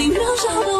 心燃烧的